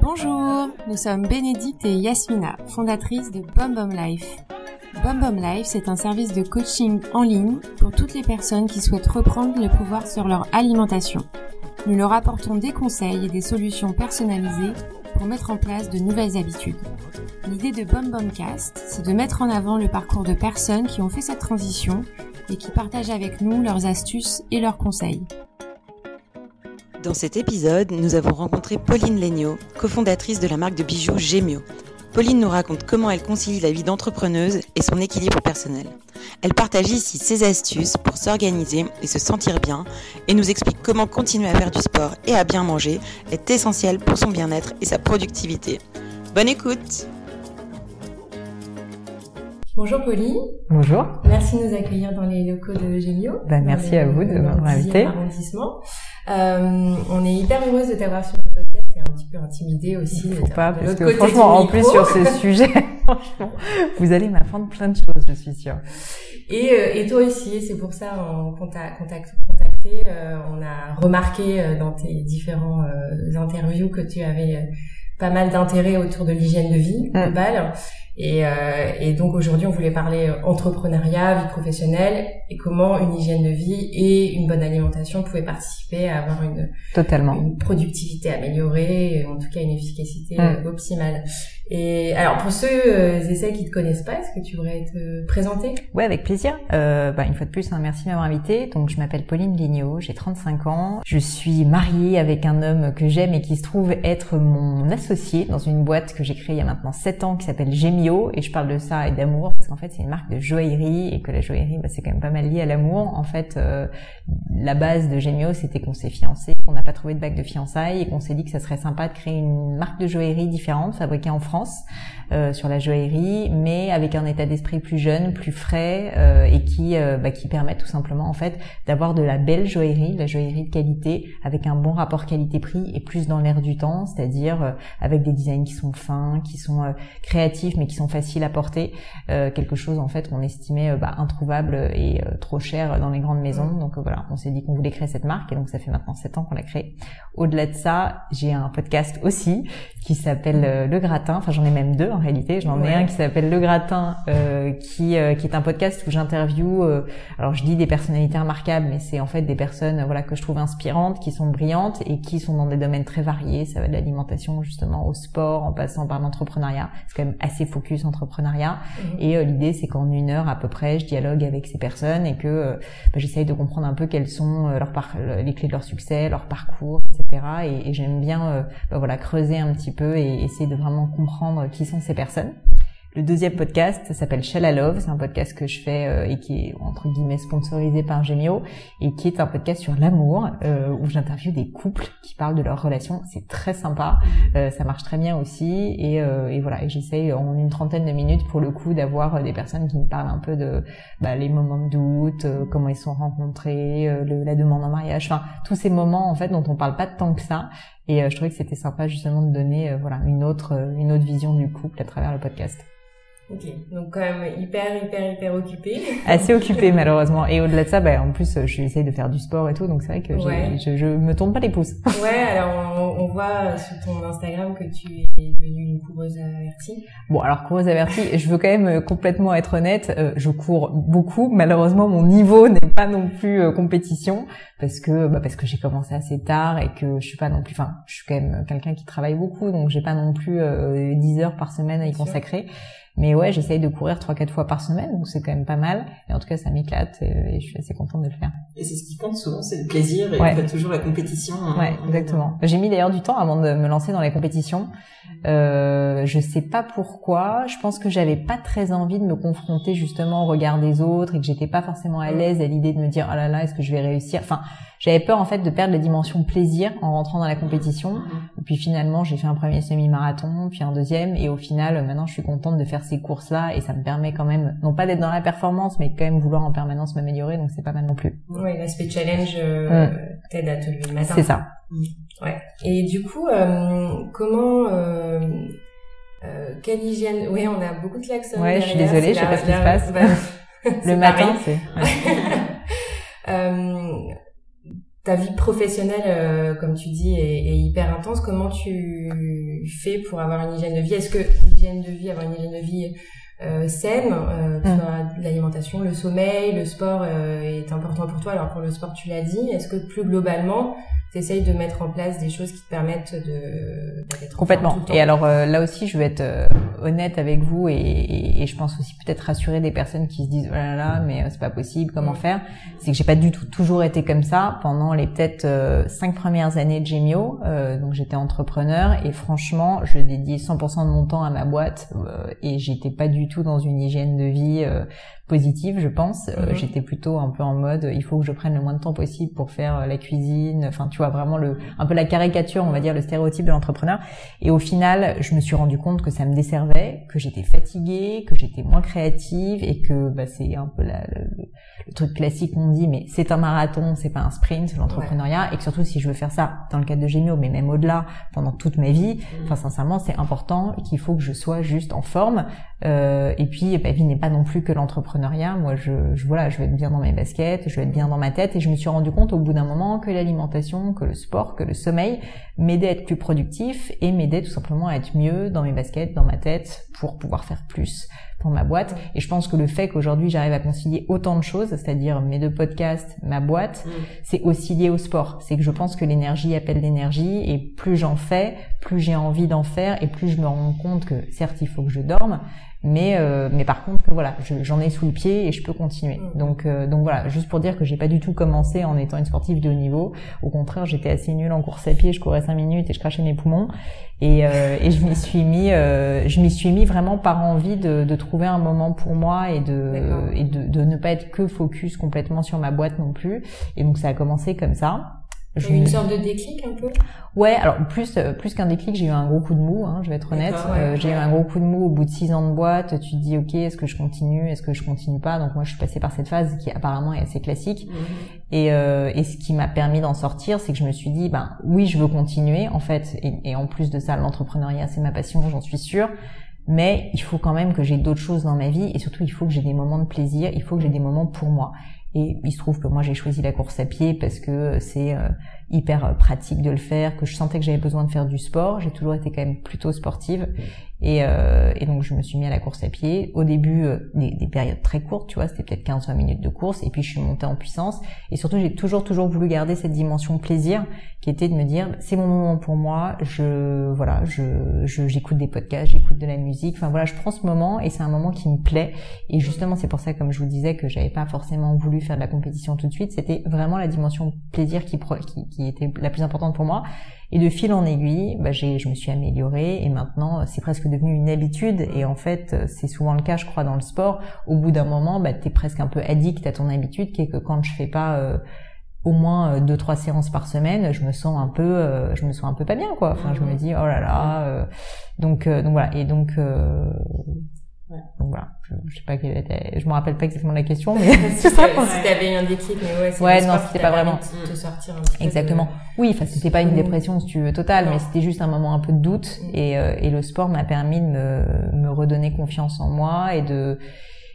Bonjour, nous sommes Bénédicte et Yasmina, fondatrices de BomBom Life. BomBom Life, c'est un service de coaching en ligne pour toutes les personnes qui souhaitent reprendre le pouvoir sur leur alimentation. Nous leur apportons des conseils et des solutions personnalisées mettre en place de nouvelles habitudes. L'idée de BomBomCast, c'est de mettre en avant le parcours de personnes qui ont fait cette transition et qui partagent avec nous leurs astuces et leurs conseils. Dans cet épisode, nous avons rencontré Pauline Legnaud, cofondatrice de la marque de bijoux Gemio. Pauline nous raconte comment elle concilie la vie d'entrepreneuse et son équilibre personnel. Elle partage ici ses astuces pour s'organiser et se sentir bien et nous explique comment continuer à faire du sport et à bien manger est essentiel pour son bien-être et sa productivité. Bonne écoute Bonjour Pauline. Bonjour. Merci de nous accueillir dans les locaux de Gemio. Ben, merci à vous de m'avoir invité. Euh, on est hyper heureuse de t'avoir sur le podcast et un petit peu intimidée aussi. Faut pas, parce que franchement, en plus sur ce sujet, franchement, vous allez m'apprendre plein de choses, je suis sûre. Et, euh, et toi aussi, c'est pour ça qu'on t'a contacté. Euh, on a remarqué euh, dans tes différents interviews que tu avais pas mal d'intérêt autour de l'hygiène de vie Mm. globale. Et, euh, et donc aujourd'hui, on voulait parler entrepreneuriat, vie professionnelle et comment une hygiène de vie et une bonne alimentation pouvaient participer à avoir une, Totalement. une productivité améliorée, et en tout cas une efficacité Mm. euh, optimale. Et alors pour ceux euh, et celles qui te connaissent pas, est-ce que tu voudrais te présenter? Ouais, avec plaisir. Euh, bah, une fois de plus, hein, merci de m'avoir invité. Donc, je m'appelle Pauline Guignot, j'ai 35 ans. Je suis mariée avec un homme que j'aime et qui se trouve être mon associé dans une boîte que j'ai créée il y a maintenant 7 ans qui s'appelle Et je parle de ça et d'amour parce qu'en fait, c'est une marque de joaillerie et que la joaillerie, bah, c'est quand même pas mal lié à l'amour. En fait, euh, la base de Gemio, c'était qu'on s'est fiancés, qu'on n'a pas trouvé de bague de fiançailles et qu'on s'est dit que ça serait sympa de créer une marque de joaillerie différente, fabriquée en France, euh, sur la joaillerie, mais avec un état d'esprit plus jeune, plus frais euh, et qui euh, bah, qui permet tout simplement en fait d'avoir de la belle joaillerie, de la joaillerie de qualité, avec un bon rapport qualité-prix et plus dans l'air du temps, c'est-à-dire euh, avec des designs qui sont fins, qui sont euh, créatifs mais qui sont faciles à porter, euh, quelque chose en fait qu'on estimait euh, bah, introuvable et euh, trop cher dans les grandes maisons. Donc voilà, on s'est dit qu'on voulait créer cette marque et donc ça fait maintenant 7 ans qu'on l'a créée. Au-delà de ça, j'ai un podcast aussi qui s'appelle euh, Le Gratin. Enfin, j'en ai même deux en réalité. J'en ai un qui s'appelle Le Gratin, euh, qui euh, qui est un podcast où j'interviewe. euh, alors, je dis des personnalités remarquables, mais c'est en fait des personnes, voilà, que je trouve inspirantes, qui sont brillantes et qui sont dans des domaines très variés. Ça va de l'alimentation justement au sport, en passant par l'entrepreneuriat. C'est quand même assez focus entrepreneuriat. Et euh, l'idée, c'est qu'en une heure à peu près, je dialogue avec ces personnes et que euh, bah, j'essaye de comprendre un peu quelles sont euh, leurs par- les clés de leur succès, leur parcours, etc. Et, et j'aime bien, euh, bah, voilà, creuser un petit peu et essayer de vraiment comprendre qui sont ces personnes. Le deuxième podcast, ça s'appelle Shell I Love. C'est un podcast que je fais euh, et qui est entre guillemets sponsorisé par Gemio et qui est un podcast sur l'amour euh, où j'interviewe des couples qui parlent de leurs relations. C'est très sympa, euh, ça marche très bien aussi et, euh, et voilà. Et j'essaye en une trentaine de minutes pour le coup d'avoir euh, des personnes qui me parlent un peu de bah, les moments de doute, euh, comment ils sont rencontrés, la demande en mariage, enfin tous ces moments en fait dont on parle pas tant que ça. Et je trouvais que c'était sympa justement de donner euh, voilà une autre une autre vision du couple à travers le podcast. Ok, donc quand même hyper hyper hyper occupé. Assez occupée malheureusement. Et au-delà de ça, bah, en plus, euh, j'essaye de faire du sport et tout, donc c'est vrai que Ouais. je, je me tourne pas les pouces. Ouais, alors on, on voit sur ton Instagram que tu es devenue une coureuse avertie. Bon, alors coureuse avertie, je veux quand même euh, complètement être honnête, euh, je cours beaucoup. Malheureusement, mon niveau n'est pas non plus euh, compétition parce que bah, parce que j'ai commencé assez tard et que je suis pas non plus. Enfin, je suis quand même quelqu'un qui travaille beaucoup, donc j'ai pas non plus euh, 10 heures par semaine à y consacrer. Mais ouais, j'essaye de courir trois quatre fois par semaine, donc c'est quand même pas mal. Et en tout cas, ça m'éclate et, et je suis assez contente de le faire. Et c'est ce qui compte souvent, c'est le plaisir et Ouais. pas toujours la compétition. hein. Ouais, exactement. J'ai mis d'ailleurs du temps avant de me lancer dans les compétitions. Euh, je sais pas pourquoi. Je pense que j'avais pas très envie de me confronter justement au regard des autres et que j'étais pas forcément à l'aise à l'idée de me dire oh là là est-ce que je vais réussir? Enfin, j'avais peur en fait de perdre la dimension plaisir en rentrant dans la compétition. Et puis finalement, j'ai fait un premier semi-marathon, puis un deuxième, et au final, maintenant, je suis contente de faire ces courses-là, et ça me permet quand même, non pas d'être dans la performance, mais quand même vouloir en permanence m'améliorer, donc c'est pas mal non plus. Ouais, l'aspect challenge euh, t'aide à te lever le matin. C'est ça. Ouais. Et du coup, euh, comment, euh, euh, quelle hygiène Oui, on a beaucoup de klaxons. Ouais, je suis désolée, je sais pas ce qui se passe. bah, Le matin, c'est... ouais. Euh, ta vie professionnelle, comme tu dis, est, est, hyper intense. Comment tu fais pour avoir une hygiène de vie? Est-ce que l'hygiène de vie, avoir une hygiène de vie euh, saine, euh, mm. l'alimentation, le sommeil, le sport euh, est important pour toi? Alors pour le sport, tu l'as dit. Est-ce que plus globalement, t'essayes de mettre en place des choses qui te permettent de d'être complètement. Et alors euh, là aussi, je vais être euh, honnête avec vous et, et, et je pense aussi peut-être rassurer des personnes qui se disent oh là là, mais euh, c'est pas possible, comment faire? C'est que j'ai pas du tout toujours été comme ça pendant les peut-être cinq premières années de Gemio. donc j'étais entrepreneur et franchement, je dédiais 100% de mon temps à ma boîte et j'étais pas du tout dans une hygiène de vie positive, je pense. Mhm. J'étais plutôt un peu en mode, il faut que je prenne le moins de temps possible pour faire la cuisine. Enfin, tu vraiment le, un peu la caricature, on va dire, le stéréotype de l'entrepreneur. Et au final, je me suis rendu compte que ça me desservait, que j'étais fatiguée, que j'étais moins créative et que bah, c'est un peu la, le, truc classique qu'on dit, mais c'est un marathon, c'est pas un sprint, l'entrepreneuriat, et que surtout si je veux faire ça dans le cadre de Gémio, mais même au-delà, pendant toute ma vie, mmh. enfin sincèrement, c'est important qu'il faut que je sois juste en forme. Euh, et puis, ma vie n'est pas non plus que l'entrepreneuriat. Moi, je, je voilà, je veux être bien dans mes baskets, je veux être bien dans ma tête, et je me suis rendu compte au bout d'un moment que l'alimentation, que le sport, que le sommeil m'aidait à être plus productif et m'aidait tout simplement à être mieux dans mes baskets, dans ma tête, pour pouvoir faire plus pour ma boîte. Et je pense que le fait qu'aujourd'hui j'arrive à concilier autant de choses, c'est-à-dire mes deux podcasts, ma boîte, mm. c'est aussi lié au sport. C'est que je pense que l'énergie appelle l'énergie et plus j'en fais, plus j'ai envie d'en faire et plus je me rends compte que certes il faut que je dorme, mais euh, mais par contre voilà j'en ai sous le pied et je peux continuer. Mm. donc euh, donc voilà juste pour dire que j'ai pas du tout commencé en étant une sportive de haut niveau. Au contraire j'étais assez nulle en course à pied je courais cinq minutes et je crachais mes poumons. Et euh, et je m'y suis mis je m'y suis mis vraiment par envie de, de trouver un moment pour moi et de et de, de ne pas être que focus complètement sur ma boîte non plus. Et donc ça a commencé comme ça j'ai une sorte de déclic un peu? Ouais, alors plus euh, plus qu'un déclic, j'ai eu un gros coup de mou, hein, je vais être honnête. Euh, j'ai eu un gros coup de mou au bout de six ans de boîte. Tu te dis, ok, est-ce que je continue, est-ce que je continue pas? Donc moi, je suis passée par cette phase qui apparemment est assez classique. Et, euh, et ce qui m'a permis d'en sortir, c'est que je me suis dit, ben oui, je veux continuer en fait. Et, et en plus de ça, l'entrepreneuriat, c'est ma passion, j'en suis sûre mais il faut quand même que j'ai d'autres choses dans ma vie et surtout il faut que j'ai des moments de plaisir, il faut que j'ai des moments pour moi. Et il se trouve que moi j'ai choisi la course à pied parce que c'est euh, hyper euh, pratique de le faire, que je sentais que j'avais besoin de faire du sport. J'ai toujours été quand même plutôt sportive. Et, euh, et, donc je me suis mis à la course à pied. Au début, euh, des, des, périodes très courtes, tu vois, c'était peut-être 15-20 minutes de course. Et puis je suis montée en puissance. Et surtout, j'ai toujours toujours voulu garder cette dimension plaisir, qui était de me dire, c'est mon moment pour moi. Je voilà, je j'écoute des podcasts, j'écoute de la musique. Enfin voilà, je prends ce moment et c'est un moment qui me plaît. Et justement, c'est pour ça, comme je vous disais, que j'avais pas forcément voulu faire de la compétition tout de suite. C'était vraiment la dimension plaisir qui, qui, qui était la plus importante pour moi. Et de fil en aiguille, bah, j'ai, je me suis améliorée et maintenant c'est presque devenu une habitude. Et en fait, c'est souvent le cas, je crois, dans le sport. Au bout d'un moment, bah, tu es presque un peu addict à ton habitude, qui est que quand je fais pas euh, au moins euh, deux trois séances par semaine, je me sens un peu, euh, je me sens un peu pas bien, quoi. Enfin, je me dis oh là là. donc donc voilà. Et donc donc voilà, je, je, sais pas quelle était, je me rappelle pas exactement la question, mais c'est ça. Si t'avais un déclic, mais ouais, ouais non, c'était pas vraiment. Te sortir un petit exactement. Oui, enfin, c'était pas une dépression si tu veux totale, mais c'était juste un moment un peu de doute, mm. et, euh, et le sport m'a permis de me, me redonner confiance en moi et de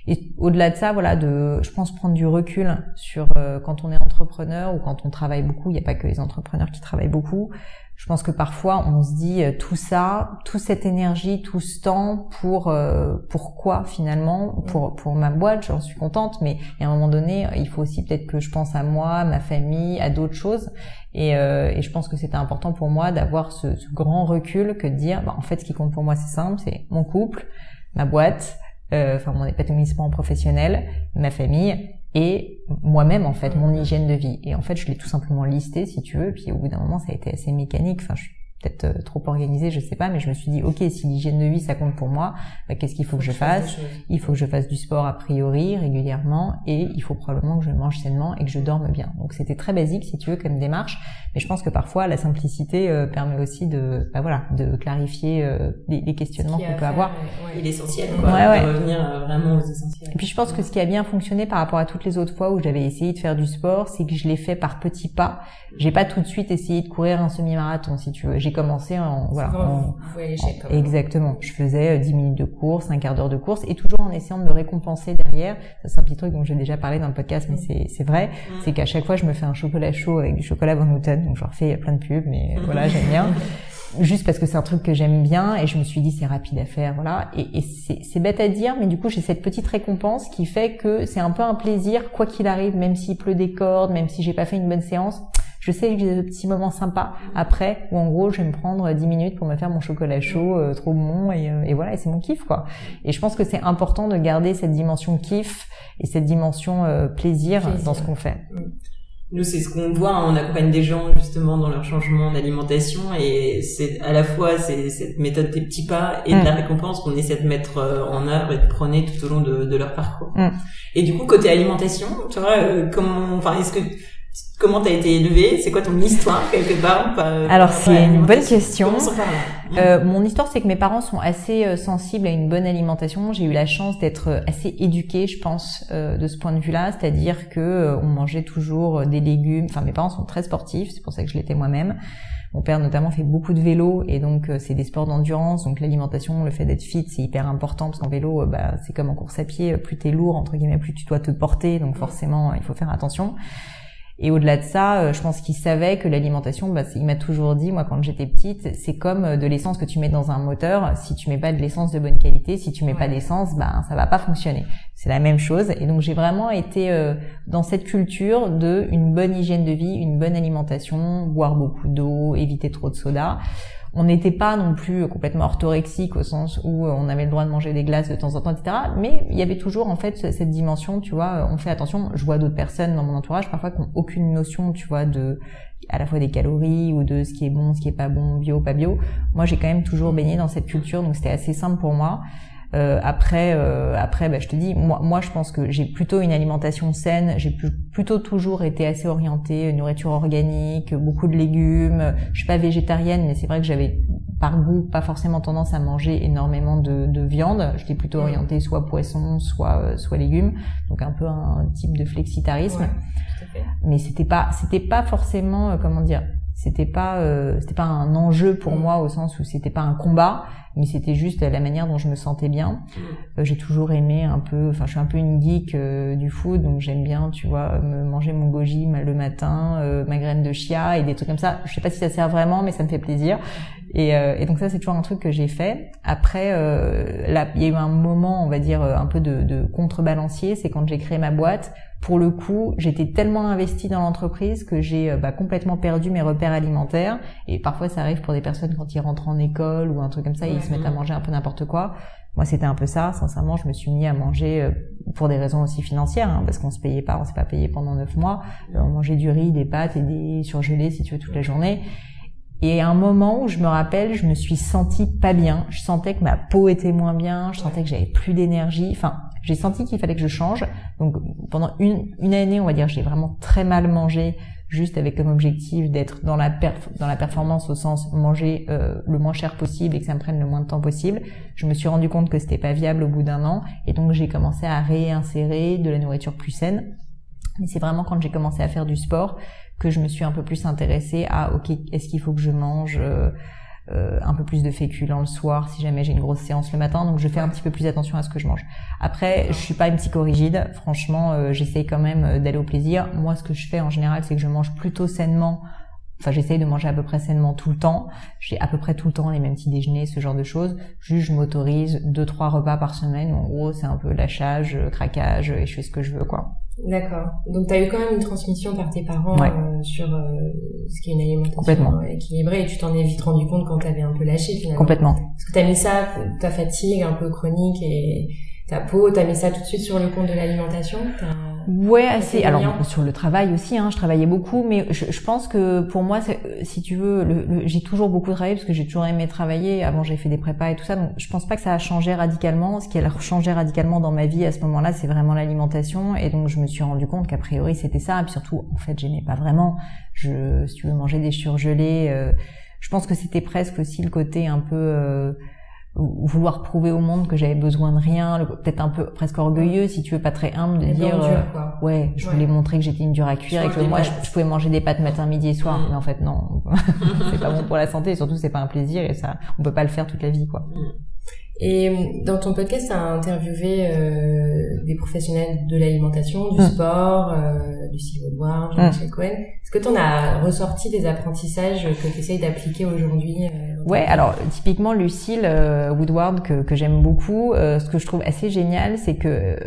et au-delà de ça, voilà, de, je pense prendre du recul sur euh, quand on est entrepreneur ou quand on travaille beaucoup. Il n'y a pas que les entrepreneurs qui travaillent beaucoup. Je pense que parfois on se dit euh, tout ça, toute cette énergie, tout ce temps pour euh, pourquoi finalement? Pour pour ma boîte, j'en suis contente, mais à un moment donné, il faut aussi peut-être que je pense à moi, à ma famille, à d'autres choses. Et, euh, et, je pense que c'était important pour moi d'avoir ce, ce, grand recul que de dire, bah, en fait, ce qui compte pour moi, c'est simple, c'est mon couple, ma boîte, euh, enfin mon épanouissement professionnel, ma famille et moi-même en fait mon hygiène de vie. Et en fait je l'ai tout simplement listé si tu veux puis au bout d'un moment ça a été assez mécanique. Enfin peut-être euh, trop organisé, je sais pas, mais je me suis dit, ok, si l'hygiène de vie ça compte pour moi, bah, qu'est-ce qu'il faut que je fasse Il faut que je fasse du sport a priori régulièrement, et il faut probablement que je mange sainement et que je dorme bien. Donc c'était très basique, si tu veux, comme démarche, mais je pense que parfois la simplicité euh, permet aussi de, bah, voilà, de clarifier euh, les, questionnements qu'on peut avoir. Et l'essentiel, quoi, ouais, de revenir vraiment aux essentiels. Et puis je pense que ce qui a bien fonctionné par rapport à toutes les autres fois où j'avais essayé de faire du sport, c'est que je l'ai fait par petits pas. J'ai pas tout de suite essayé de courir un semi-marathon, si tu veux j'ai commencé en voilà. En, exactement. Je faisais 10 minutes de course, un quart d'heure de course, et toujours en essayant de me récompenser derrière. C'est un petit truc dont j'ai déjà parlé dans le podcast, mais c'est c'est vrai. C'est qu'à chaque fois je me fais un chocolat chaud avec du chocolat Van Houten, donc je refais plein de pubs, mais voilà j'aime bien juste parce que c'est un truc que j'aime bien et je me suis dit c'est rapide à faire voilà et, et c'est bête à dire mais du coup j'ai cette petite récompense qui fait que c'est un peu un plaisir quoi qu'il arrive même s'il pleut des cordes même si j'ai pas fait une bonne séance je sais que j'ai des petits moments sympas après où en gros je vais me prendre 10 minutes pour me faire mon chocolat chaud euh, trop bon et, euh, et voilà et c'est mon kiff quoi et je pense que c'est important de garder cette dimension kiff et cette dimension euh, plaisir, dans ce qu'on fait mm. Nous, c'est ce qu'on voit. Hein. On accompagne des gens justement dans leur changement d'alimentation et c'est à la fois c'est cette méthode des petits pas et de la mm. récompense qu'on essaie de mettre euh, en œuvre et de prôner tout au long de, de leur parcours. Mm. Et du coup, côté alimentation, tu vois, euh, comment, enfin, est-ce que Comment t'as été élevée C'est quoi ton histoire quelque part Alors c'est une bonne question. Euh, mon histoire, c'est que mes parents sont assez euh, sensibles à une bonne alimentation. J'ai eu la chance d'être euh, assez éduquée, je pense, euh, de ce point de vue-là, c'est-à-dire que on mangeait toujours des légumes. Enfin, mes parents sont très sportifs, c'est pour ça que je l'étais moi-même. Mon père notamment fait beaucoup de vélo et donc c'est des sports d'endurance. Donc l'alimentation, le fait d'être fit, c'est hyper important parce qu'en vélo, bah, c'est comme en course à pied. Plus t'es lourd entre guillemets, plus tu dois te porter. Donc forcément, il faut faire attention. Et au-delà de ça, euh, je pense qu'il savait que l'alimentation, bah, il m'a toujours dit, moi quand j'étais petite, c'est comme euh, de l'essence que tu mets dans un moteur. Si tu mets pas de l'essence de bonne qualité, si tu mets pas d'essence, bah ça va pas fonctionner. C'est la même chose. Et donc j'ai vraiment été euh, dans cette culture de une bonne hygiène de vie, une bonne alimentation, boire beaucoup d'eau, éviter trop de soda on n'était pas non plus complètement orthorexique au sens où euh, on avait le droit de manger des glaces de temps en temps, etc. Mais il y avait toujours en fait cette dimension, tu vois, euh, on fait attention. Je vois d'autres personnes dans mon entourage parfois qui n'ont aucune notion, tu vois, de à la fois des calories ou de ce qui est bon, ce qui est pas bon, bio, pas bio. Moi, j'ai quand même toujours baigné dans cette culture, donc c'était assez simple pour moi. Euh, après, euh, après, bah, je te dis, moi, moi, je pense que j'ai plutôt une alimentation saine. J'ai plutôt toujours été assez orientée nourriture organique, beaucoup de légumes. Je suis pas végétarienne, mais c'est vrai que j'avais par goût pas forcément tendance à manger énormément de, de viande. J'étais plutôt orientée soit poisson, soit euh, soit légumes. Donc un peu un type de flexitarisme. mais c'était pas c'était pas forcément euh, comment dire c'était pas euh, c'était pas un enjeu pour mm. moi au sens où c'était pas un combat mais c'était juste la manière dont je me sentais bien. Euh, j'ai toujours aimé un peu enfin je suis un peu une geek euh, du food donc j'aime bien tu vois me manger mon goji le matin ma graine de chia et des trucs comme ça. Je sais pas si ça sert vraiment mais ça me fait plaisir. Et, donc ça c'est toujours un truc que j'ai fait. Après il y a eu un moment on va dire un peu de, contrebalancier c'est quand j'ai créé ma boîte. Pour le coup, j'étais tellement investie dans l'entreprise que j'ai euh, bah, complètement perdu mes repères alimentaires. Et parfois, ça arrive pour des personnes quand ils rentrent en école ou un truc comme ça, se mettent à manger un peu n'importe quoi. Moi, c'était un peu ça. Sincèrement, je me suis mis à manger euh, pour des raisons aussi financières, hein, parce qu'on se payait pas, on s'est pas payé pendant neuf mois. Euh, on mangeait du riz, des pâtes et des surgelés, si tu veux, toute la journée. Et à un moment où je me rappelle, je me suis sentie pas bien. Je sentais que ma peau était moins bien. Je sentais que j'avais plus d'énergie. Enfin, j'ai senti qu'il fallait que je change. Donc pendant une, une année, on va dire, j'ai vraiment très mal mangé, juste avec comme objectif d'être dans la dans la performance au sens manger euh, le moins cher possible et que ça me prenne le moins de temps possible. Je me suis rendu compte que c'était pas viable au bout d'un an et donc j'ai commencé à réinsérer de la nourriture plus saine. Mais c'est vraiment quand j'ai commencé à faire du sport que je me suis un peu plus intéressée à ok est-ce qu'il faut que je mange euh, euh, un peu plus de féculents le soir si jamais j'ai une grosse séance le matin. Donc je fais un petit peu plus attention à ce que je mange. Après, je suis pas une psychorigide. Franchement, euh, j'essaye quand même euh, d'aller au plaisir. Moi, ce que je fais en général, c'est que je mange plutôt sainement. Enfin, j'essaye de manger à peu près sainement tout le temps. J'ai à peu près tout le temps les mêmes petits déjeuners, ce genre de choses. Juste, je m'autorise deux, trois repas par semaine. En gros, c'est un peu lâchage, craquage, et je fais ce que je veux, quoi. D'accord. Donc tu as eu quand même une transmission par tes parents euh, sur euh, ce qui est une alimentation équilibrée et tu t'en es vite rendu compte quand tu avais un peu lâché finalement. Complètement. Parce que tu as mis ça, ta fatigue un peu chronique et ta peau, tu as mis ça tout de suite sur le compte de l'alimentation Ouais, assez. Alors sur le travail aussi, hein, je travaillais beaucoup, mais je, je pense que pour moi, si tu veux, le, j'ai toujours beaucoup travaillé parce que j'ai toujours aimé travailler. Avant, j'ai fait des prépas et tout ça, donc je pense pas que ça a changé radicalement. Ce qui a changé radicalement dans ma vie à ce moment-là, c'est vraiment l'alimentation, et donc je me suis rendu compte qu'a priori c'était ça. Et puis surtout, en fait, j'aimais pas vraiment. Je, si tu veux manger des surgelés, euh, je pense que c'était presque aussi le côté un peu euh, vouloir prouver au monde que j'avais besoin de rien, peut-être un peu presque orgueilleux, si tu veux, pas très humble, de dire euh, ouais, je voulais montrer que j'étais une dure à cuire et que moi je, pouvais manger des pâtes matin, midi et soir. Mm. Mais en fait non, c'est pas bon pour la santé et surtout c'est pas un plaisir et ça, on peut pas le faire toute la vie quoi. Mm. Et euh, dans ton podcast, tu as interviewé euh, des professionnels de l'alimentation, du mm. sport, euh, Lucie Woodward, Jean-Michel Cohen. Est-ce que tu en as ressorti des apprentissages que tu essayes d'appliquer aujourd'hui euh, Ouais, alors typiquement Lucille euh, Woodward que, que j'aime beaucoup, ce que je trouve assez génial, c'est que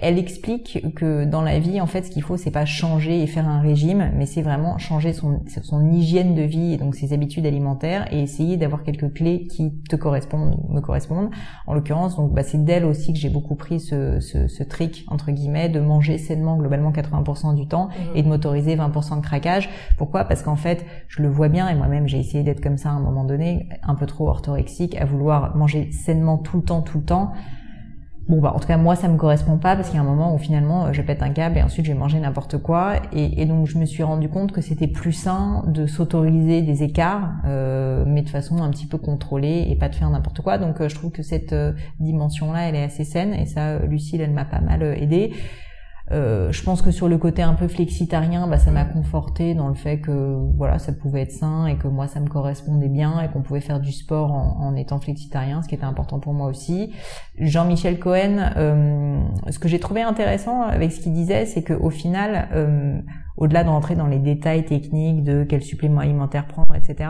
elle explique que dans la vie, en fait, ce qu'il faut, c'est pas changer et faire un régime, mais c'est vraiment changer son, son hygiène de vie et donc ses habitudes alimentaires et essayer d'avoir quelques clés qui te correspondent, me correspondent. En l'occurrence, donc, bah, c'est d'elle aussi que j'ai beaucoup pris ce, ce, ce, trick entre guillemets de manger sainement globalement 80% du temps mmh. et de m'autoriser 20% de craquage. Pourquoi? Parce qu'en fait, je le vois bien et moi-même j'ai essayé d'être comme ça à un moment donné, un peu trop orthorexique, à vouloir manger sainement tout le temps, tout le temps bon bah en tout cas moi ça me correspond pas parce qu'il y a un moment où finalement je pète un câble et ensuite je vais manger n'importe quoi. Et, donc je me suis rendu compte que c'était plus sain de s'autoriser des écarts euh, mais de façon un petit peu contrôlée et pas de faire n'importe quoi. Donc euh, je trouve que cette euh, dimension là elle est assez saine et ça Lucille elle m'a pas mal aidé euh, je pense que sur le côté un peu flexitarien, bah, ça m'a conforté dans le fait que voilà, ça pouvait être sain et que moi ça me correspondait bien et qu'on pouvait faire du sport en, en, étant flexitarien, ce qui était important pour moi aussi. Jean-Michel Cohen, euh, ce que j'ai trouvé intéressant avec ce qu'il disait, c'est qu'au final, euh, au-delà de rentrer dans les détails techniques de quel supplément alimentaire prendre, etc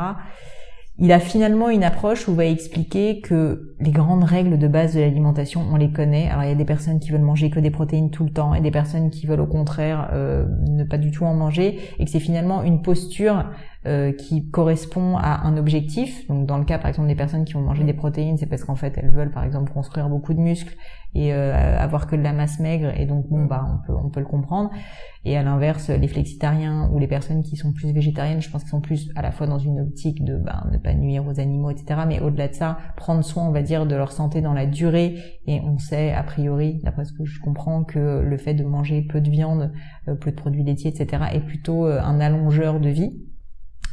il a finalement une approche où il va expliquer que les grandes règles de base de l'alimentation, on les connaît. Alors il y a des personnes qui veulent manger que des protéines tout le temps et des personnes qui veulent au contraire euh, ne pas du tout en manger et que c'est finalement une posture euh, qui correspond à un objectif. Donc dans le cas par exemple des personnes qui vont manger des protéines, c'est parce qu'en fait elles veulent par exemple construire beaucoup de muscles et euh, avoir que de la masse maigre et donc bon bah on peut on peut le comprendre. Et à l'inverse, les flexitariens ou les personnes qui sont plus végétariennes, je pense qu'ils sont plus à la fois dans une optique de bah, ne pas nuire aux animaux, etc. Mais au-delà de ça, prendre soin, on va dire, de leur santé dans la durée. Et on sait a priori, d'après ce que je comprends, que le fait de manger peu de viande, euh, peu de produits laitiers, etc. est plutôt un allongeur de vie.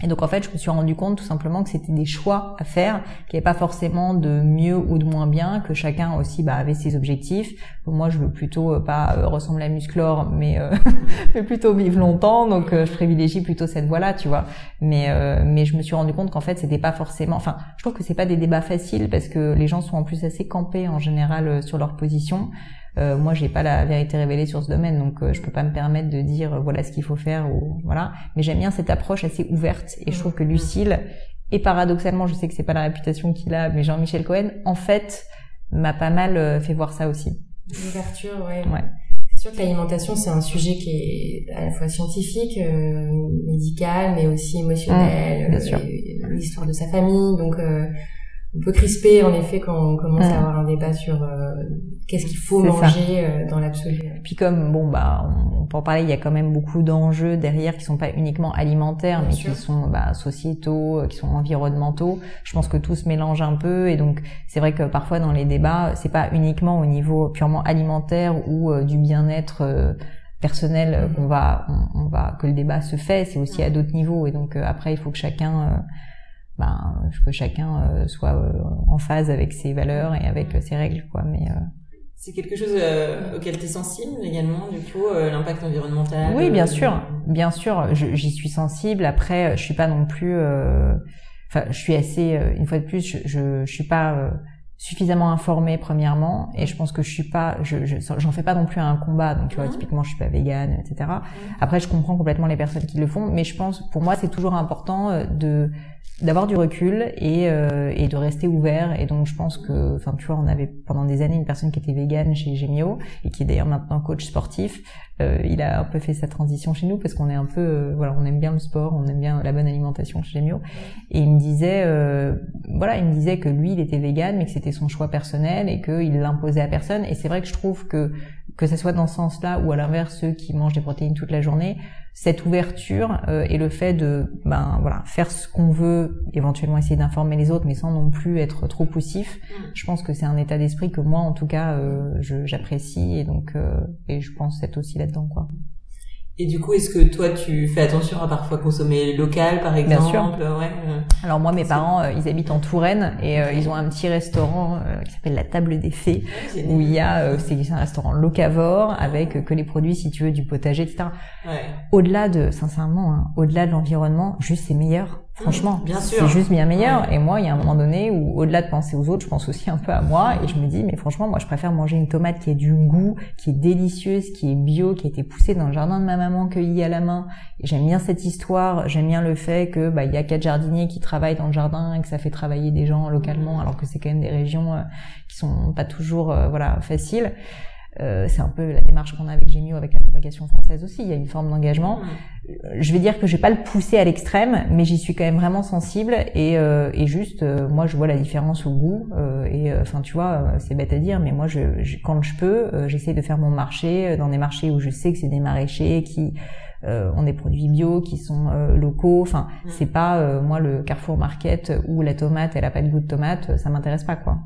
Et donc en fait, je me suis rendu compte tout simplement que c'était des choix à faire, qu'il n'y avait pas forcément de mieux ou de moins bien, que chacun aussi bah, avait ses objectifs. moi, je veux plutôt euh, pas euh, ressembler à Musclor, mais, euh, mais plutôt vivre longtemps, donc je privilégie plutôt cette voie-là, tu vois. Mais mais je me suis rendu compte qu'en fait, c'était pas forcément. Enfin, je trouve que c'est pas des débats faciles parce que les gens sont en plus assez campés en général sur leur position. Euh, moi, j'ai pas la vérité révélée sur ce domaine, donc euh, je peux pas me permettre de dire euh, voilà ce qu'il faut faire ou voilà. Mais j'aime bien cette approche assez ouverte et je trouve que Lucille et paradoxalement, je sais que c'est pas la réputation qu'il a, mais Jean-Michel Cohen, en fait, m'a pas mal euh, fait voir ça aussi. L'ouverture, ouais. ouais. C'est sûr que l'alimentation, c'est un sujet qui est à la fois scientifique, médical, mais aussi émotionnel, mmh, l'histoire de sa famille, donc on peut crisper en effet quand on commence à avoir un débat sur euh, qu'est-ce qu'il faut manger euh, dans l'absolu. Puis comme bon bah on, peut en parler, il y a quand même beaucoup d'enjeux derrière qui sont pas uniquement alimentaires, mais qui sont bah, sociétaux, euh, qui sont environnementaux. Je pense que tout se mélange un peu et donc c'est vrai que parfois dans les débats, c'est pas uniquement au niveau purement alimentaire ou du bien-être personnel qu'on va on, va que le débat se fait, c'est aussi à d'autres niveaux et donc après il faut que chacun ben, que chacun euh, soit euh, en phase avec ses valeurs et avec euh, ses règles, quoi. Mais c'est quelque chose auquel tu es sensible également, du coup, l'impact environnemental Oui, bien sûr, bien sûr, j'y suis sensible. Après, je suis pas non plus, enfin, je suis assez, une fois de plus, je, je, je suis pas suffisamment informée premièrement et je pense que je suis pas je j'en fais pas non plus un combat donc tu vois mmh. typiquement je suis pas végane etc mmh. après je comprends complètement les personnes qui le font mais je pense pour moi c'est toujours important de d'avoir du recul et, euh, et de rester ouvert et donc je pense que enfin tu vois on avait pendant des années une personne qui était végane chez Gemio et qui est d'ailleurs maintenant coach sportif euh, il a un peu fait sa transition chez nous parce qu'on est un peu euh, voilà on aime bien le sport on aime bien la bonne alimentation chez Gemio et il me disait euh, voilà il me disait que lui il était végane mais que c'était son choix personnel et qu'il l'imposait à personne et c'est vrai que je trouve que que ce soit dans ce sens-là ou à l'inverse ceux qui mangent des protéines toute la journée cette ouverture euh, et le fait de ben voilà faire ce qu'on veut éventuellement essayer d'informer les autres mais sans non plus être trop poussif mm. je pense que c'est un état d'esprit que moi en tout cas euh, j'apprécie et donc euh, et je pense être aussi là dedans quoi Et du coup, est-ce que toi, tu fais attention à parfois consommer local, par exemple Bien sûr. Ouais. Alors moi, mes parents, euh, ils habitent en Touraine et euh, ils ont un petit restaurant euh, qui s'appelle la Table des Fées, où il y a, c'est un restaurant locavore avec que les produits, si tu veux, du potager, etc. Ouais. Au-delà de, sincèrement, hein, au-delà de l'environnement, juste c'est meilleur. Franchement, c'est juste bien meilleur. Et moi, il y a un moment donné où, au-delà de penser aux autres, je pense aussi un peu à moi. Et je me dis, mais franchement, moi, je préfère manger une tomate qui a du goût, qui est délicieuse, qui est bio, qui a été poussée dans le jardin de ma maman, cueillie à la main. J'aime bien cette histoire. J'aime bien le fait que bah il y a quatre jardiniers qui travaillent dans le jardin et que ça fait travailler des gens localement, alors que c'est quand même des régions euh, qui sont pas toujours euh, voilà faciles. Euh, c'est un peu la démarche qu'on a avec Gémio, avec la fabrication française aussi. Il y a une forme d'engagement. Je vais dire que je vais pas le pousser à l'extrême, mais j'y suis quand même vraiment sensible et, euh, et juste, euh, moi, je vois la différence au goût. Euh, et enfin, tu vois, c'est bête à dire, mais moi, je, quand je peux, j'essaie de faire mon marché dans des marchés où je sais que c'est des maraîchers qui ont des produits bio, qui sont locaux. Enfin, c'est pas moi le Carrefour Market où la tomate elle a pas de goût de tomate, ça m'intéresse pas quoi.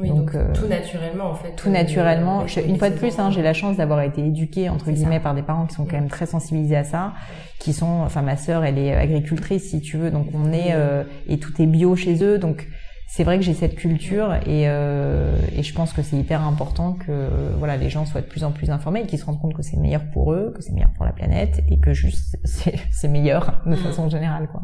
Oui, donc, euh, tout naturellement en fait. Tout naturellement. une fois de plus, hein, j'ai la chance d'avoir été éduquée entre guillemets par des parents qui sont quand même très sensibilisés à ça, qui sont, enfin ma sœur, elle est agricultrice si tu veux, donc on est euh, et tout est bio chez eux, donc c'est vrai que j'ai cette culture et, euh, et je pense que c'est hyper important que voilà les gens soient de plus en plus informés et qu'ils se rendent compte que c'est meilleur pour eux, que c'est meilleur pour la planète et que juste c'est meilleur de façon générale quoi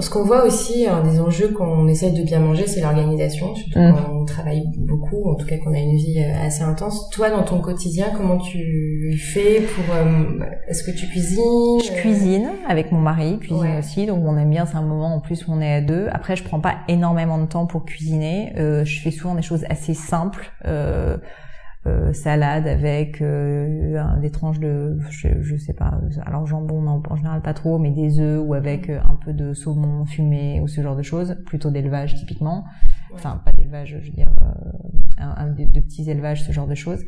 ce qu'on voit aussi, un des enjeux qu'on essaye de bien manger, c'est l'organisation, surtout mm. quand on travaille beaucoup, en tout cas qu'on a une vie euh, assez intense. Toi, dans ton quotidien, comment tu fais pour... Euh, est-ce que tu cuisines? Je cuisine avec mon mari, cuisine aussi, donc on aime bien, c'est un moment en plus où on est à deux. Après, je prends pas énormément de temps pour cuisiner. Euh, je fais souvent des choses assez simples. Euh, euh, salade avec euh, des tranches de je, je, sais pas alors jambon non en général pas trop mais des œufs ou avec euh, un peu de saumon fumé ou ce genre de choses plutôt d'élevage typiquement. Enfin pas d'élevage je veux dire un, un de, de, petits élevages ce genre de choses.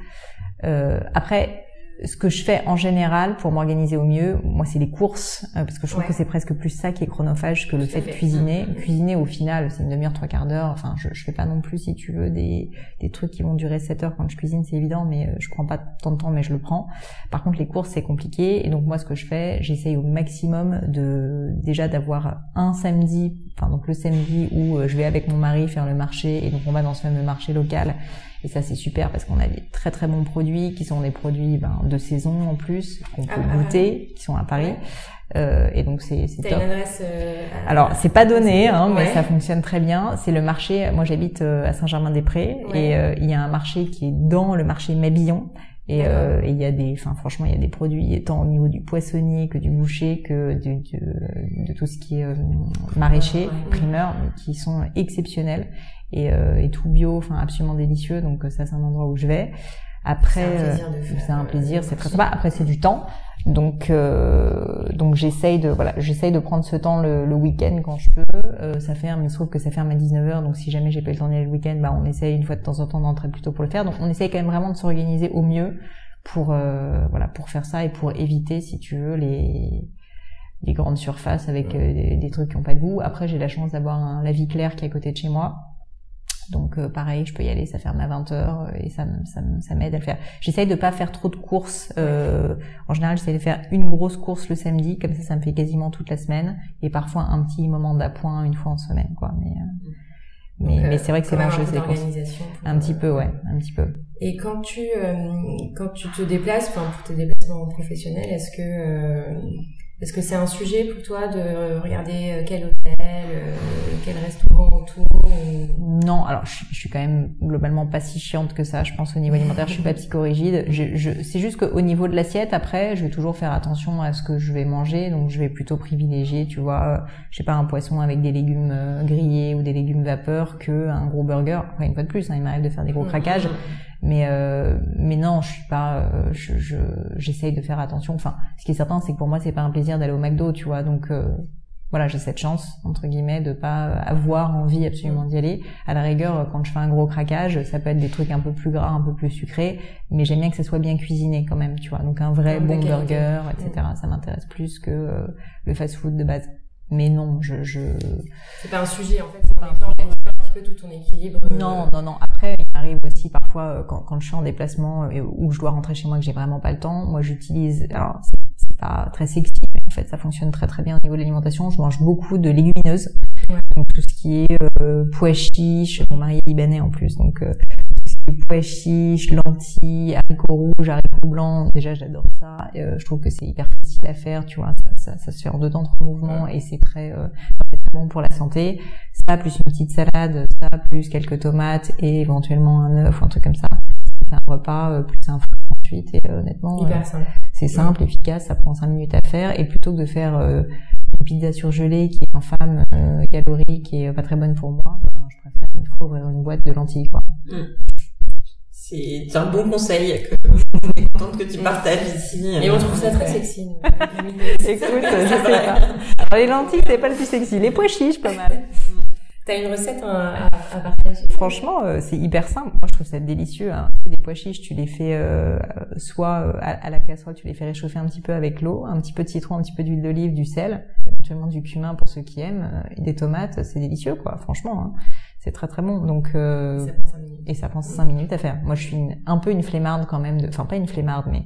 Après ce que je fais en général pour m'organiser au mieux, moi c'est les courses, euh, parce que je trouve que c'est presque plus ça qui est chronophage que le fait, de cuisiner. Mmh. Cuisiner au final, c'est une demi-heure, trois quarts d'heure. Enfin, je, je fais pas non plus, si tu veux, des, des trucs qui vont durer sept heures quand je cuisine, c'est évident, mais euh, je prends pas tant de temps, mais je le prends. Par contre, les courses c'est compliqué, et donc moi ce que je fais, j'essaye au maximum de déjà d'avoir un samedi, enfin donc le samedi où euh, je vais avec mon mari faire le marché, et donc on va dans ce fameux marché local et ça, c'est super parce qu'on a des très très bons produits qui sont des produits ben, de saison en plus, qu'on peut ah, goûter, qui sont à Paris. Euh, et donc c'est c'est top. Une adresse euh, Alors c'est pas donné, hein, mais ça fonctionne très bien. C'est le marché. Moi j'habite euh, à Saint-Germain-des-Prés et euh, il y a un marché qui est dans le marché Mabillon. Et il y a des, enfin franchement, il y a des produits tant au niveau du poissonnier que du boucher que du, de tout ce qui est maraîcher, primeur, qui sont exceptionnels et, euh, et tout bio, enfin absolument délicieux. Donc ça, c'est un endroit où je vais. Après, c'est un plaisir, c'est très sympa. Après, c'est du temps. Donc, euh, donc j'essaye de voilà, j'essaye de prendre ce temps le, le week-end quand je peux. Euh, ça ferme, il se trouve que ça ferme à 19h, donc si jamais j'ai pas le temps d'aller le week-end, bah on essaye une fois de temps en temps d'entrer plus tôt pour le faire. Donc on essaye quand même vraiment de s'organiser au mieux pour euh, voilà pour faire ça et pour éviter, si tu veux, les les grandes surfaces avec des, des, trucs qui ont pas de goût. Après, j'ai la chance d'avoir un La Vie Claire qui est à côté de chez moi donc euh, pareil, je peux y aller, ça ferme à 20h euh, et ça, ça, ça m'aide à le faire. J'essaye de pas faire trop de courses. Euh, en général, j'essaye de faire une grosse course le samedi, comme ça, ça me fait quasiment toute la semaine et parfois un petit moment d'appoint une fois en semaine, quoi. Mais mais, mais c'est vrai que c'est l'enjeu, c'est Un petit peu, ouais, un petit peu. Et quand tu quand tu te déplaces, enfin pour tes déplacements professionnels, est-ce que est-ce que c'est un sujet pour toi de regarder euh, quel hôtel, euh, quel restaurant autour Non, alors je, suis quand même globalement pas si chiante que ça. Je pense au niveau alimentaire, je suis pas psychorigide. Je, je, c'est juste qu'au niveau de l'assiette, après, je vais toujours faire attention à ce que je vais manger. Donc je vais plutôt privilégier, tu vois, euh, je sais pas, un poisson avec des légumes grillés ou des légumes vapeur que un gros burger. Enfin, une fois de plus, hein, il m'arrive de faire des gros mmh. craquages. Mais euh, mais non, je suis pas, euh, je j'essaye de faire attention. Enfin, ce qui est certain, c'est que pour moi, c'est pas un plaisir d'aller au McDo, tu vois. Donc euh, voilà, j'ai cette chance entre guillemets de pas avoir envie absolument d'y aller. À la rigueur, quand je fais un gros craquage, ça peut être des trucs un peu plus gras, un peu plus sucrés, mais j'aime bien que ça soit bien cuisiné quand même, tu vois. Donc un vrai bon burger, etc. Ça m'intéresse plus que euh, le fast-food de base. Mais non, je, je... c'est pas un sujet en fait. C'est pas un sujet petit peu tout ton équilibre. Non, non, non. Après, il m'arrive aussi parfois quand, quand je suis en déplacement et où je dois rentrer chez moi que j'ai vraiment pas le temps. Moi, j'utilise. Alors, c'est pas très sexy, mais en fait, ça fonctionne très très bien au niveau de l'alimentation. Je mange beaucoup de légumineuses, donc tout ce qui est euh, pois chiches. Mon mari est libanais en plus, donc euh, pois chiches, lentilles, haricots rouges, haricots blancs. Déjà, j'adore ça. Euh, je trouve que c'est hyper facile à faire, tu vois. Ça, ça, ça se fait en deux temps, trois mouvements et c'est très, euh, très bon pour la santé. Ça, plus une petite salade, ça, plus quelques tomates et éventuellement un œuf ou un truc comme ça. Ça fait un repas, euh, plus un fruit ensuite. Et honnêtement, c'est simple, efficace, ça prend cinq minutes à faire. Et plutôt que de faire une pizza surgelée qui est infâme, euh, calorique et pas très bonne pour moi, ben, je préfère il faut ouvrir une boîte de lentilles, quoi. Mm c'est un bon conseil que on est contente que tu partages ici. Et on trouve ça très sexy. Écoute, je sais pas. Alors les lentilles, c'est pas le plus sexy. Les pois chiches, pas mal. T'as une recette à, à, partager? Franchement, euh, c'est hyper simple. Moi, je trouve ça délicieux. Hein. Des pois chiches, tu les fais euh, soit euh, à, à, la casserole, tu les fais réchauffer un petit peu avec l'eau, un petit peu de citron, un petit peu d'huile d'olive, du sel, éventuellement du cumin pour ceux qui aiment, et des tomates. C'est délicieux, quoi. Franchement. Hein c'est très très bon. Donc euh, et ça prend cinq minutes à faire. Moi, je suis un peu une flemmarde quand même. De, enfin, pas une flemmarde, mais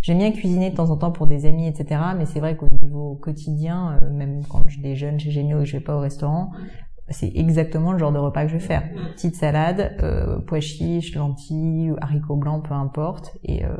j'aime bien cuisiner de temps en temps pour des amis, etc. Mais c'est vrai qu'au niveau quotidien, euh, même quand je déjeune chez Gémio et je vais pas au restaurant, c'est exactement le genre de repas que je vais faire. Petite salade, euh, pois chiches, lentilles, haricots blancs, peu importe, et, euh,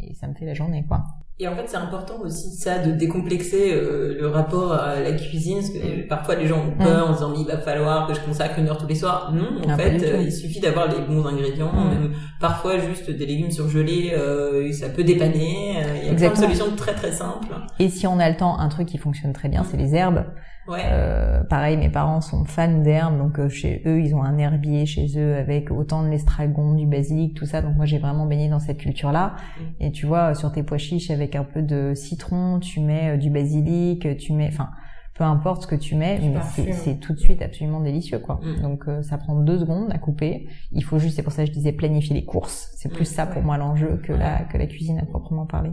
et ça me fait la journée, quoi. Et en fait, c'est important aussi ça de décomplexer euh, le rapport à la cuisine, parce que mm. parfois les gens ont peur en disant mais il va falloir que je consacre une heure tous les soirs. Non, en fait, euh, il suffit d'avoir les bons ingrédients, mm. même parfois juste des légumes surgelés, euh, ça peut dépanner. Il y a plein de solutions très très simples. Et si on a le temps, un truc qui fonctionne très bien, c'est les herbes. Ouais. Euh, pareil, mes parents sont fans d'herbes, donc euh, chez eux, ils ont un herbier chez eux avec autant de l'estragon, du basilic, tout ça. Donc moi, j'ai vraiment baigné dans cette culture-là. Mm. Et tu vois, sur tes pois chiches avec un peu de citron, tu mets euh, du basilic, tu mets, enfin, peu importe ce que tu mets, mais c'est tout de suite absolument délicieux, quoi. Mm. Donc ça prend deux secondes à couper. Il faut juste, c'est pour ça que je disais planifier les courses. C'est plus mm. ça pour moi l'enjeu que la que la cuisine à proprement parler.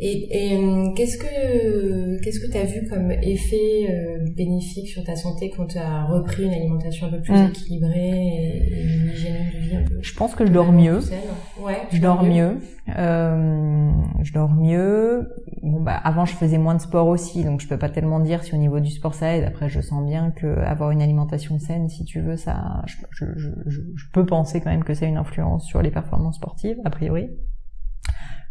Et, et euh, qu'est-ce que qu'est-ce que tu as vu comme effet euh, bénéfique sur ta santé quand tu as repris une alimentation un peu plus mm. équilibrée et, une hygiène de vie un peu Je pense que je dors mieux. Ouais, je dors mieux. Euh, je dors mieux. Bon bah avant je faisais moins de sport aussi, donc je peux pas tellement dire si au niveau du sport ça aide. Après je sens bien que avoir une alimentation saine, si tu veux, ça, je, je, je, je peux penser quand même que ça a une influence sur les performances sportives a priori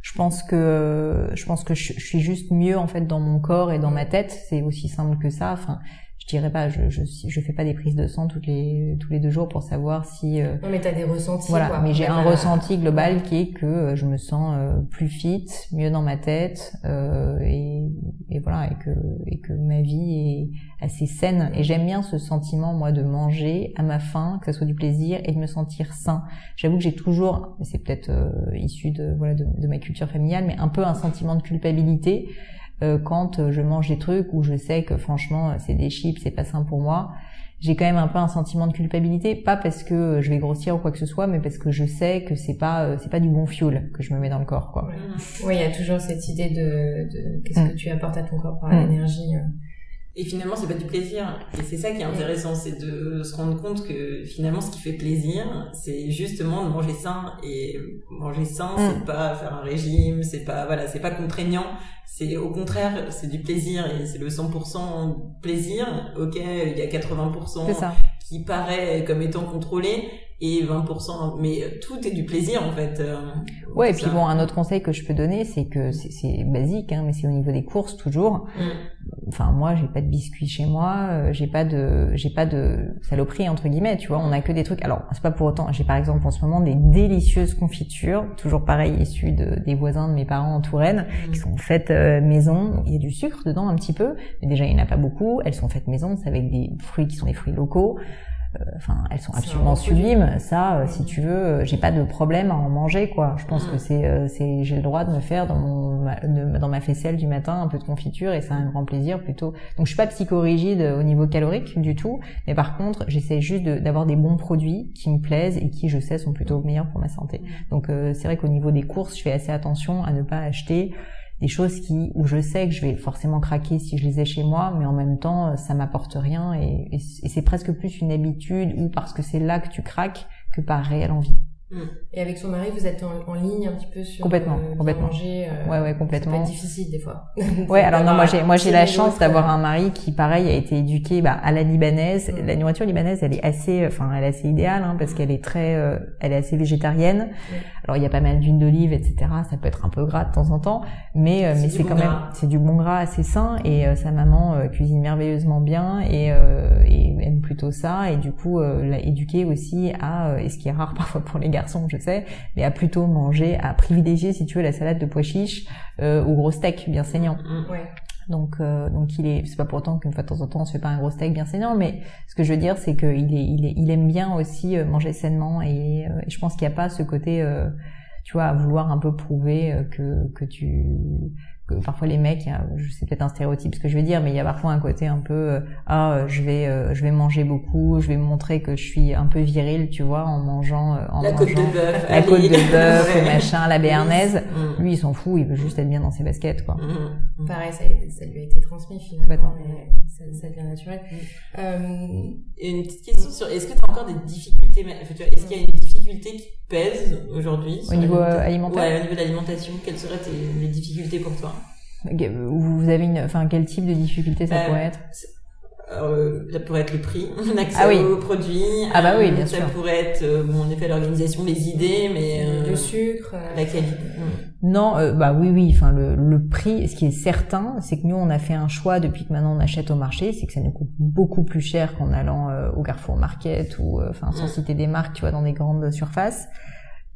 je pense que je pense que je, suis juste mieux en fait dans mon corps et dans ma tête. C'est aussi simple que ça. Enfin je dirais pas, je, je, je fais pas des prises de sang toutes les tous les deux jours pour savoir si. Euh, non mais t'as des ressentis. Voilà, quoi. mais j'ai un ressenti global qui est que euh, je me sens euh, plus fit, mieux dans ma tête euh, et, et voilà et que et que ma vie est assez saine et j'aime bien ce sentiment moi de manger à ma faim, que ce soit du plaisir et de me sentir sain. J'avoue que j'ai toujours, c'est peut-être issu de voilà de, de ma culture familiale, mais un peu un sentiment de culpabilité euh, quand euh, je mange des trucs où je sais que franchement euh, c'est des chips, c'est pas sain pour moi, j'ai quand même un peu un sentiment de culpabilité, pas parce que je vais grossir ou quoi que ce soit, mais parce que je sais que c'est pas c'est pas du bon fuel que je me mets dans le corps quoi. Oui, il y a toujours cette idée de, de qu'est-ce mm. que tu apportes à ton corps par mm. l'énergie. Et finalement, c'est pas du plaisir. Et c'est ça qui est intéressant, c'est de se rendre compte que finalement, ce qui fait plaisir, c'est justement de manger sain. Et manger sain, c'est mm. pas faire un régime, c'est pas, voilà, c'est pas contraignant. C'est au contraire, c'est du plaisir et c'est le 100% plaisir. Ok, il y a 80% qui paraît comme étant contrôlé et 20%, mais tout est du plaisir en fait. Euh, ouais, et puis bon, un autre conseil que je peux donner, c'est que c'est basique, hein, mais c'est au niveau des courses toujours. Mm. Enfin, moi, j'ai pas de biscuits chez moi, euh, j'ai pas de, j'ai pas de saloperie entre guillemets, tu vois. On a que des trucs. Alors, c'est pas pour autant. J'ai par exemple en ce moment des délicieuses confitures, toujours pareil, issues de, des voisins de mes parents en Touraine, qui sont faites euh, maison. Il y a du sucre dedans un petit peu, mais déjà il n'y en a pas beaucoup. Elles sont faites maison, c'est avec des fruits qui sont des fruits locaux. Euh, enfin elles sont absolument sublimes. Ça euh, si tu veux euh, j'ai pas de problème à en manger quoi. Je pense que c'est c'est j'ai le droit de me faire dans mon dans ma faisselle du matin un peu de confiture et c'est un grand plaisir plutôt. Donc je suis pas psychorigide au niveau calorique du tout mais par contre j'essaie juste d'avoir des bons produits qui me plaisent et qui je sais sont plutôt meilleurs pour ma santé. Donc c'est vrai qu'au niveau des courses je fais assez attention à ne pas acheter des choses qui où je sais que je vais forcément craquer si je les ai chez moi, mais en même temps ça m'apporte rien et, et c'est presque plus une habitude ou parce que c'est là que tu craques que par réelle envie. Et avec son mari, vous êtes en, ligne un petit peu sur complètement, euh, complètement. manger. Euh, ouais, ouais, complètement. C'est difficile des fois. ouais, alors non, moi j'ai, moi j'ai la chance d'avoir un mari qui, pareil, a été éduqué bah, à la libanaise. La nourriture libanaise, elle est assez, enfin, elle est assez idéale hein, parce qu'elle est très, euh, elle est assez végétarienne. Alors il y a pas mal d'huile d'olive, etc. Ça peut être un peu gras de temps en temps, mais euh, mais c'est quand même, c'est du bon gras assez sain et sa maman cuisine merveilleusement bien et, et aime plutôt ça et du coup l'a éduqué aussi à, et ce qui est rare parfois pour les garçons, je sais mais à plutôt manger, à privilégier, si tu veux, la salade de pois chiches euh, au gros steak bien saignant. Mm. Ouais. Donc, euh, donc il est, c'est pas pour autant qu'une fois de temps en temps on se fait pas un gros steak bien saignant, mais ce que je veux dire c'est qu'il est, il est, il aime bien aussi euh, manger sainement et, euh, je pense qu'il n'y a pas ce côté, euh, tu vois, à vouloir un peu prouver que que tu parfois les mecs, c'est peut-être un stéréotype ce que je vais dire, mais il y a parfois un côté un peu euh, ah je vais euh, je vais manger beaucoup, je vais montrer que je suis un peu viril, tu vois, en mangeant euh, en la côte de bœuf, la côte de bœuf, machin, la béarnaise. Mm. Lui, il s'en fout, il veut juste être bien dans ses baskets, quoi. Mm. Pareil, ça, ça, lui a été transmis finalement, mais ça, ça devient naturel. Euh, une petite question sur est-ce que tu as encore des difficultés Est-ce qu'il y a une difficulté qui pèse aujourd'hui au niveau alimentaire Ouais, au niveau de l'alimentation, quelles seraient tes, les difficultés pour toi? Vous avez une, enfin, quel type de difficulté ça euh, pourrait être? euh, ça pourrait être le prix, l'accès ah aux produits. Ah bah oui, bien ça sûr. Ça pourrait être, euh, bon, en effet, l'organisation, les idées, mais euh, le sucre, la qualité. Non, bah oui, oui. Enfin, le, le prix, ce qui est certain, c'est que nous, on a fait un choix depuis que maintenant on achète au marché, c'est que ça nous coûte beaucoup plus cher qu'en allant au Carrefour Market ou, enfin, sans citer des marques, tu vois, dans des grandes surfaces.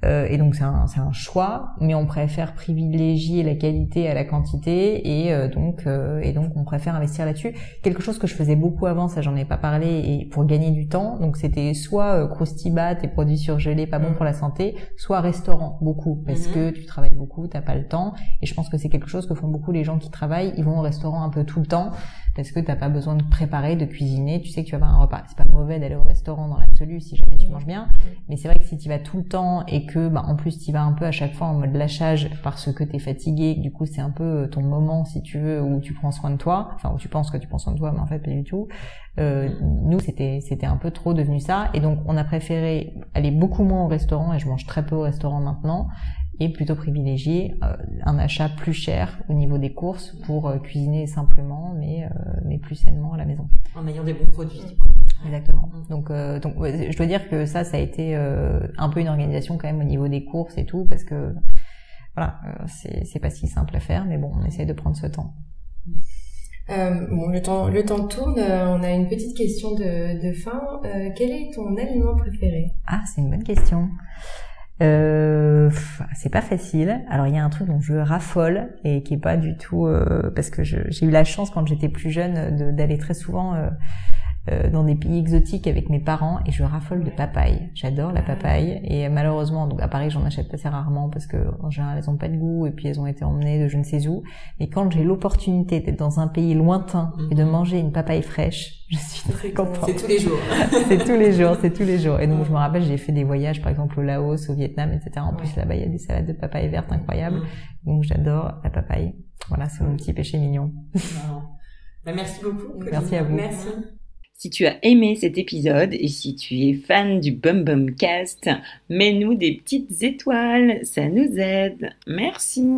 Euh, et donc c'est un, un, choix, mais on préfère privilégier la qualité à la quantité et euh, donc euh, et donc on préfère investir là-dessus. Quelque chose que je faisais beaucoup avant, ça j'en ai pas parlé, et pour gagner du temps, donc c'était soit euh, croustibat et produits surgelés pas bons mm. pour la santé, soit restaurant beaucoup parce mm-hmm. que tu travailles beaucoup, t'as pas le temps. Et je pense que c'est quelque chose que font beaucoup les gens qui travaillent, ils vont au restaurant un peu tout le temps parce que t'as pas besoin de préparer, de cuisiner, tu sais que tu vas avoir un repas. C'est pas mauvais d'aller au restaurant dans l'absolu si jamais tu manges bien, mais c'est vrai que si tu vas tout le temps et que bah, en plus tu vas un peu à chaque fois en mode lâchage parce que t'es fatigué, du coup c'est un peu ton moment si tu veux où tu prends soin de toi, enfin où tu penses que tu prends soin de toi, mais en fait pas du tout. Euh, nous c'était c'était un peu trop devenu ça. Et donc on a préféré aller beaucoup moins au restaurant et je mange très peu au restaurant maintenant et plutôt privilégier euh, un achat plus cher au niveau des courses pour euh, cuisiner simplement mais euh, mais plus sainement à la maison en ayant des bons produits exactement mm. donc donc je dois dire que ça ça a été un peu une organisation quand même au niveau des courses et tout parce que voilà c'est c'est pas si simple à faire mais bon on essaie de prendre ce temps bon, le temps, le temps tourne. on a une petite question de, de fin. quel est ton aliment préféré? Ah, c'est une bonne question. Euh, c'est pas facile. Alors il y a un truc dont je raffole et qui est pas du tout euh, parce que j'ai eu la chance quand j'étais plus jeune d'aller très souvent euh, dans des pays exotiques avec mes parents et je raffole de papaye. J'adore la papaye et malheureusement, donc à Paris, j'en achète assez rarement parce que en général, elles ont pas de goût et puis elles ont été emmenées de je ne sais où. Mais quand j'ai l'opportunité d'être dans un pays lointain et de mhm. manger une papaye fraîche, je suis très contente. C'est tous les jours. c'est tous les jours, c'est tous les jours. Et donc je me rappelle, j'ai fait des voyages, par exemple au Laos, au Vietnam, etc. En plus là-bas, il y a des salades de papaye verte incroyables. Donc j'adore la papaye. Voilà, c'est mon petit péché mignon. Bah, merci beaucoup. Merci à vous. Merci. Si tu as aimé cet épisode et si tu es fan du Bum Bum Cast, mets-nous des petites étoiles, ça nous aide. Merci.